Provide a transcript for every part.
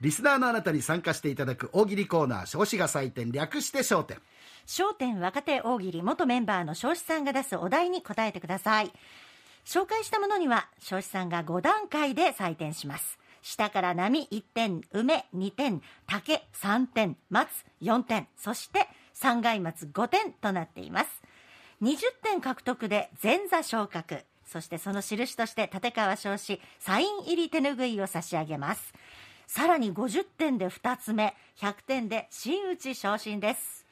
リスナーのあなたに参加していただく大喜利コーナー少子が採点略して焦点。焦点若手大喜利元メンバーの彰子さんが出すお題に答えてください。紹介したものには彰子さんが5段階で採点します。下から波1点梅2点竹3点松4点そして三階松5点となっています。20点獲得で前座昇格。そしてその印として立川彰子サイン入り手ぬぐいを差し上げます。さらに50点で2つ目100点で真打ち昇進です。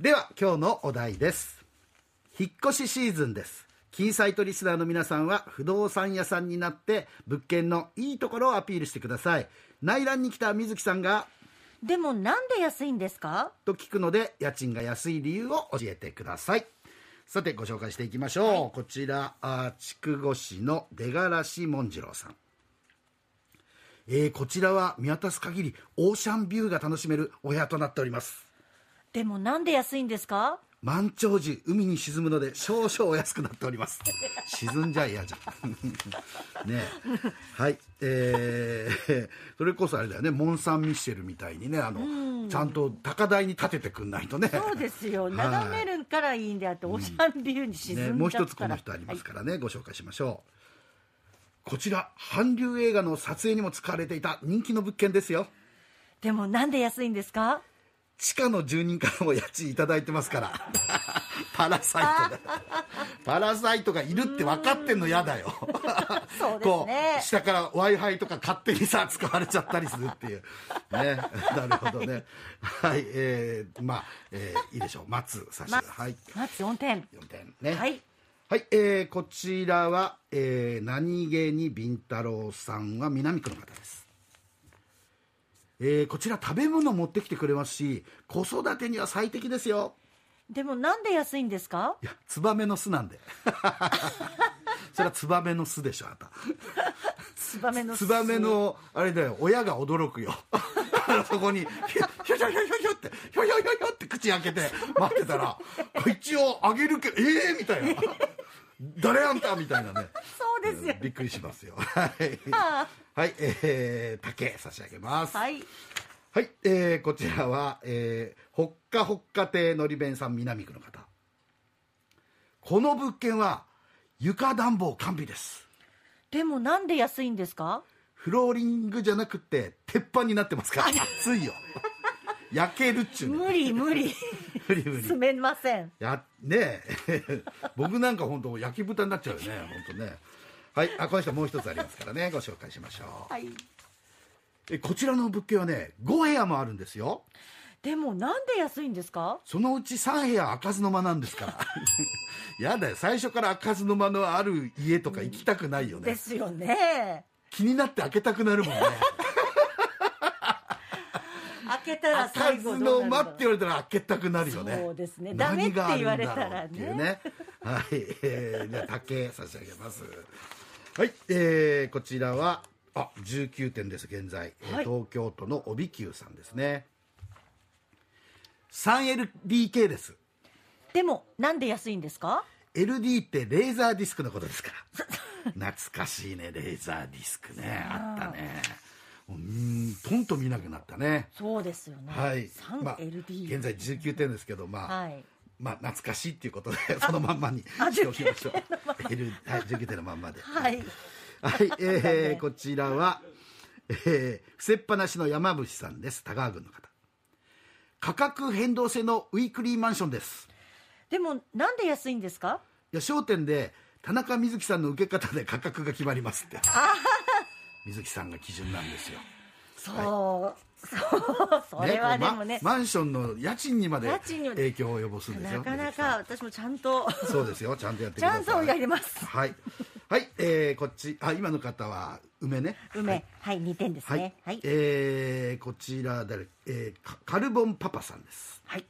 では今日のお題です。引っ越しシーズンです。キーサイトリスナーの皆さんは不動産屋さんになって物件のいいところをアピールしてください。内覧に来た水木さんがでもなんで安いんですか？と聞くので家賃が安い理由を教えてください。さてご紹介していきましょう、はい、こちらあ筑後市の出がらし紋次郎さんえー、こちらは見渡す限りオーシャンビューが楽しめるお部屋となっております。でもなんで安いんですか？満潮時海に沈むので少々お安くなっております。沈んじゃ嫌じゃん。ねはいえー、それこそあれだよねモン・サン・ミッシェルみたいにねあの、ちゃんと高台に立ててくんないとね。そうですよ、眺めるからいいんであってオーシャンビューに沈んじゃ、ね、もう一つこの人ありますからね、はい、ご紹介しましょうこちら韓流映画の撮影にも使われていた人気の物件ですよ。でもなんで安いんですか？地下の住人からも家賃いただいてますから。パラサイトで。パラサイトがいるって分かってんの嫌だよ。そうですね。下から w i f i とか勝手にさ使われちゃったりするっていう。ね。なるほどね。はいえー、まあ、えー、いいでしょう。松差し、ま、はい。松4点。4点ね。はいはい、えー、こちらは、えー、何気にビンタロウさんは南区の方です。えー、こちら食べ物持ってきてくれますし、子育てには最適ですよ。でもなんで安いんですか？いや、ツバメの巣なんで。それはツバメの巣でしょ、あた。ツバメの巣。ツバメの、あれだよ、親が驚くよ。そこに、ひょひょひょひょひょって、ひょひょひょひょって口開けて待ってたら、一応あげるけど、ええー、みたいな。誰あんたみたいなね。そうですよ、びっくりしますよ。はい。はい、えー、竹差し上げます。はい。はい、えー、こちらは、えー、ほっかほっか亭のり弁さん南区の方。この物件は床暖房完備です。でもなんで安いんですか？フローリングじゃなくて鉄板になってますから 暑いよ。焼けるっちゅう、ね、無理無理。無理 無理。すめません。やねえ。僕なんか本当焼き豚になっちゃうよね本当ね。はいあこの人もう一つありますからね。ご紹介しましょう。はい。えこちらの物件はね5部屋もあるんですよ。でもなんで安いんですか？そのうち3部屋開かずの間なんですから。やだよ。最初から開かずの間のある家とか行きたくないよね、ですよね。気になって開けたくなるもんね開けたら最後の間って言われたら開けたくなるよね。そうですね。ダメって言われたらね。ね。はい、えー、じゃあ竹差し上げます。はい、えー、こちらはあ19点です現在、はい、東京都の帯久さんですね。3LDK です。でもなんで安いんですか？LD ってレーザーディスクのことですから。懐かしいねレーザーディスクね。あったねうんとんと見なくなったねそうですよねはい 3LD、まあ、現在19点ですけどまあ、はいまあ、懐かしいっていうことでそのまんまにしておきましょう。はい、19点のまんまで。はい。はい、えー、こちらは、えー、伏せっぱなしの山伏さんです。田川郡の方。価格変動制のウィークリーマンションです。でも、なんで安いんですか？いや、商店で、田中瑞希さんの受け方で価格が決まりますって。水木さんが基準なんですよ。そう、はい、そう。それはでもね、ま、マンションの家賃にまで影響を及ぼすんですよ。なかなか私もちゃんと。そうですよ。ちゃんとやってください。ちゃんとやります。はい。はい、えー、こっち。あ今の方は梅ね。梅。はい、はい、2点ですね。はい、はい、えー、こちら誰、えー、カルボンパパさんです。はい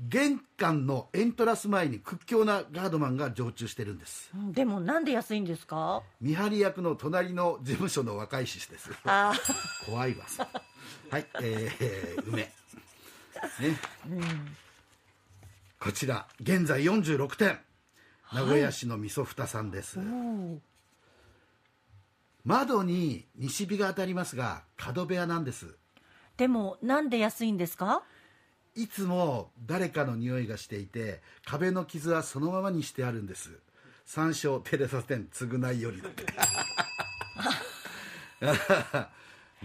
玄関のエントラス前に屈強なガードマンが常駐してるんです、でもなんで安いんですか？見張り役の隣の事務所の若い獅子です。あ怖いわはいえー、梅。ね、うん、こちら現在46点名古屋市のみそふたさんです、窓に西日が当たりますが角部屋なんです。でもなんで安いんですか？いつも誰かの匂いがしていて壁の傷はそのままにしてあるんです。参照テレサ店償いより。だって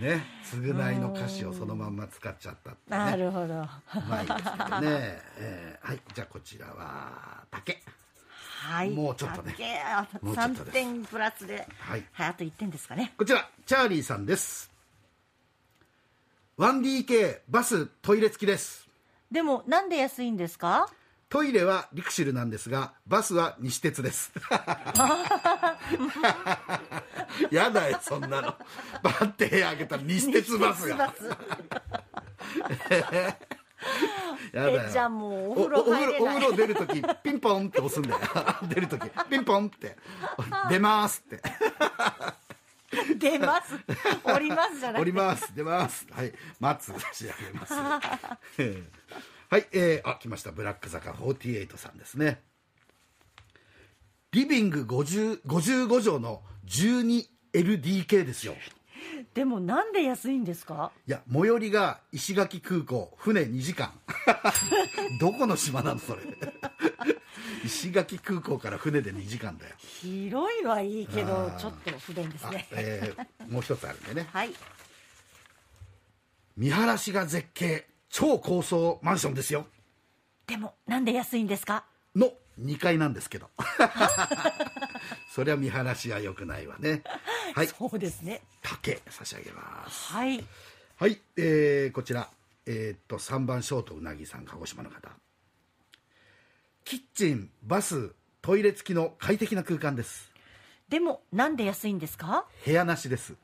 ね償いの歌詞をそのまんま使っちゃったってね。なるほど。うまいですけどね、えーはいじゃあこちらは竹。はい。もうちょっとね。竹あもうちょっと3です。点プラスではい。あと1点ですかね。こちらチャーリーさんです。1DK バストイレ付きですでもなんで安いんですか？トイレはリクシルなんですがバスは西鉄です。やだよそんなの。バッて部屋開けたら西鉄バスがやだよ。えじゃあもうお風呂おお風呂お風呂出るときピンポンって押すんだよ。出るときピンポンって。出ますって。ス 出ます。降りますじゃなくて降ります。出ます。はい。待つ。差し上げます。はい。えー、あ来ました。ブラック坂48さんですね。リビング50 55畳の 12LDK ですよ。でもなんで安いんですか？いや最寄りが石垣空港。船2時間。どこの島なのそれ石垣空港から船で2時間だよ。広いはいいけどちょっと不便ですあねえーもう一つあるんでね。はい。見晴らしが絶景超高層マンションですよ。でもなんで安いんですか？の2階なんですけど。そりゃ見晴らしは良くないわね。はい。そうですね。竹差し上げます。はい。はい、えーこちら。えーっと3番ショートうなぎさん鹿児島の方キッチンバストイレ付きの快適な空間です。でもなんで安いんですか？部屋なしです。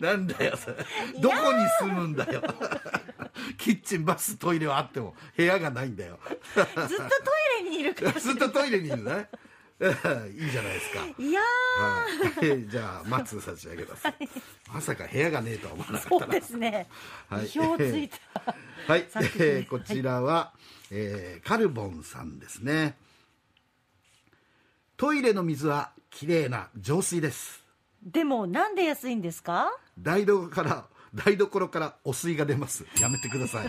なんだよそれ。どこに住むんだよ。キッチンバストイレはあっても部屋がないんだよ。ずっとトイレにいるから。ずっとトイレにいるね いいじゃないですか。いやはい、じゃあ松差し上げます、まさか部屋がねえとは思わなかーそうったな。ですね、はい。意表ついた。はい、えーこちらは、えーカルボンさんですね。トイレの水はきれいな浄水です。でもなんで安いんですか？台所から台所からお水が出ます。やめてください。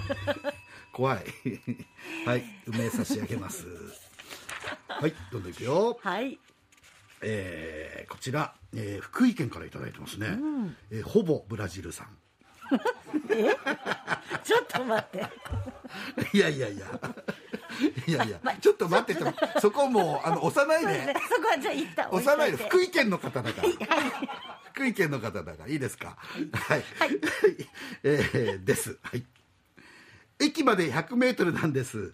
怖い。はい。梅差し上げますはいどんどんいくよ。はい。えーこちら、えー福井県からいただいてますね、えーほぼブラジルさん ちょっと待って。いやいやいや。いやいや、ちょっと待って。てもそこもうあの押さないでそこはじゃあ一旦置押さないで福井県の方だから。福井県の方だから。いいですか？はい、えーです。はい。駅まで100メートルなんです。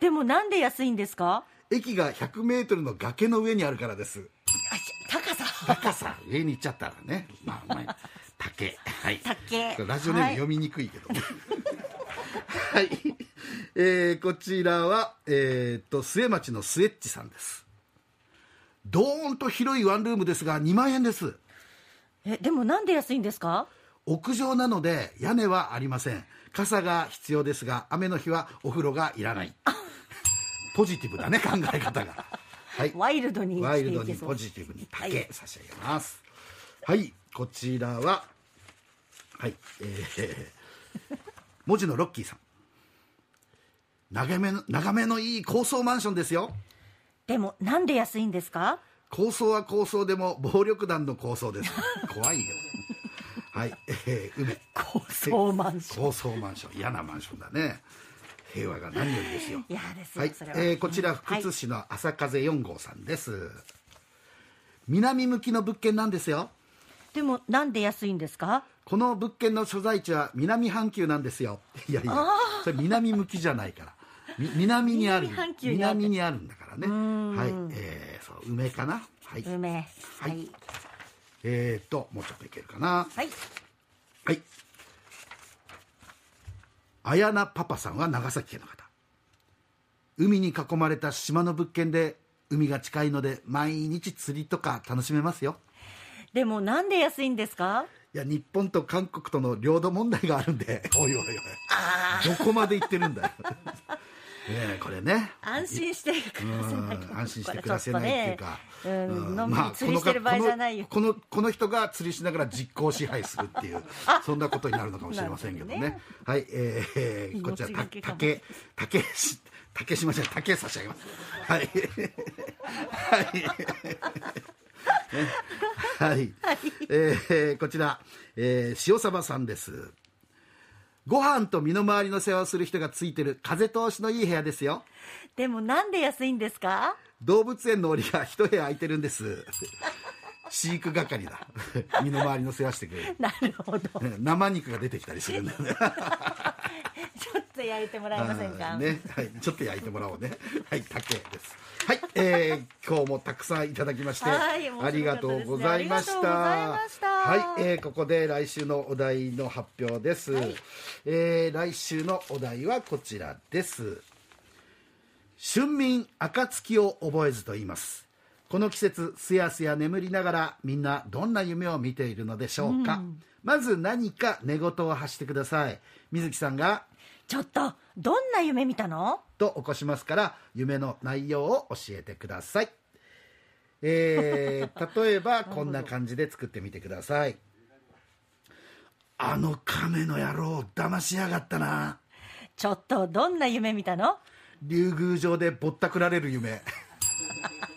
でもなんで安いんですか？駅が100メートルの崖の上にあるからです。あ高さ。高さ。上に行っちゃったらね。まあまあ竹。はい。竹。ラジオネーム読みにくいけど、はい、えーこちらはえーっと末町のスエッチさんです。ドーンと広いワンルームですが2万円です。えでもなんで安いんですか？屋上なので屋根はありません。傘が必要ですが雨の日はお風呂がいらないポジティブだね考え方が。はい。ワイルドにワイルドにポジティブにはい。竹差し上げます。はい、こちらははいえー、文字のロッキーさん。眺めの眺めのいい高層マンションですよ。でもなんで安いんですか？高層は高層でも暴力団の高層です。怖いよ。はい、えー、梅。高層マンション。高層マンション。嫌なマンションだね平和が何よりですよ。嫌ですよ、はい。えーこちら福津市の朝風4号さんです、南向きの物件なんですよ。でもなんで安いんですか？この物件の所在地は南半球なんですよ。いやいやそれ南向きじゃないから。み南にある。南にある。んだからね。はい。えー、そう梅かな？はい。梅。ははい。いえー、っともうちょっといけるかな。はい。はい綾菜パパさんは長崎県の方。海に囲まれた島の物件で海が近いので毎日釣りとか楽しめますよ。でもなんで安いんですか？いや日本と韓国との領土問題があるんで。おいおいおい。どこまで行ってるんだよえこれね。安心して暮らせないうん安心して暮らせないっていうか、ねうんうんのんびり釣りしてる場合じゃないよ。このこのこの人が釣りしながら実行支配するっていうそんなことになるのかもしれませんけどね。なるはいえー、こちらた竹竹し竹島じゃ竹差し上げます。はい。はい。はい、えーこちら、えー塩サバさんですご飯と身の回りの世話をする人がついてる風通しのいい部屋ですよ。でもなんで安いんですか？動物園の檻が一部屋空いてるんです飼育係だ。身の回りの世話してくれる。なるほど。生肉が出てきたりするんだよね。ちょっと焼いてもらえませんか、ね、はい、ちょっと焼いてもらおうね。はい。竹です。はい、えー、今日もたくさんいただきまして、はい。ね。ありがとうございました。ありがとうございました。はい、えー、ここで来週のお題の発表です、えー、来週のお題はこちらです。春眠暁を覚えずと言いますこの季節すやすや眠りながらみんなどんな夢を見ているのでしょうか、まず何か寝言を発してください。水木さんが。ちょっとどんな夢見たの？と起こしますから夢の内容を教えてください。えー、例えばこんな感じで作ってみてください。あの亀の野郎騙しやがったな。ちょっとどんな夢見たの？竜宮城でぼったくられる夢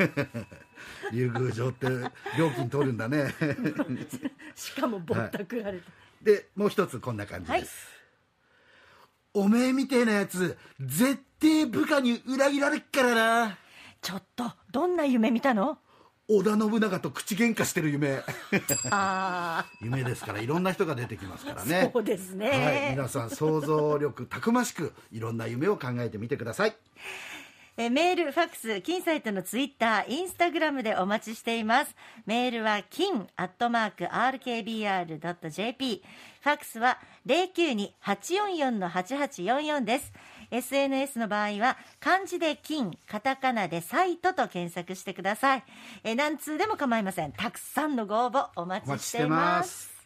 竜宮城って料金取るんだね。しかもぼったくられた、でもう一つこんな感じです、おめえみてえなやつ絶対部下に裏切られっからな。ちょっとどんな夢見たの？織田信長と口喧嘩してる夢。あ 夢ですからいろんな人が出てきますからあ、ね。そうですね、はい、皆さん想像力たくましくいろんな夢を考えてみてくださいえメール、ファックス、金サイトのツイッター、インスタグラムでお待ちしています。メールは金アットマーク RKBR.jp。ファックスは092-844-8844です。SNS の場合は漢字で金、カタカナでサイトと検索してください。え何通でも構いません。たくさんのご応募お待ちしていま。す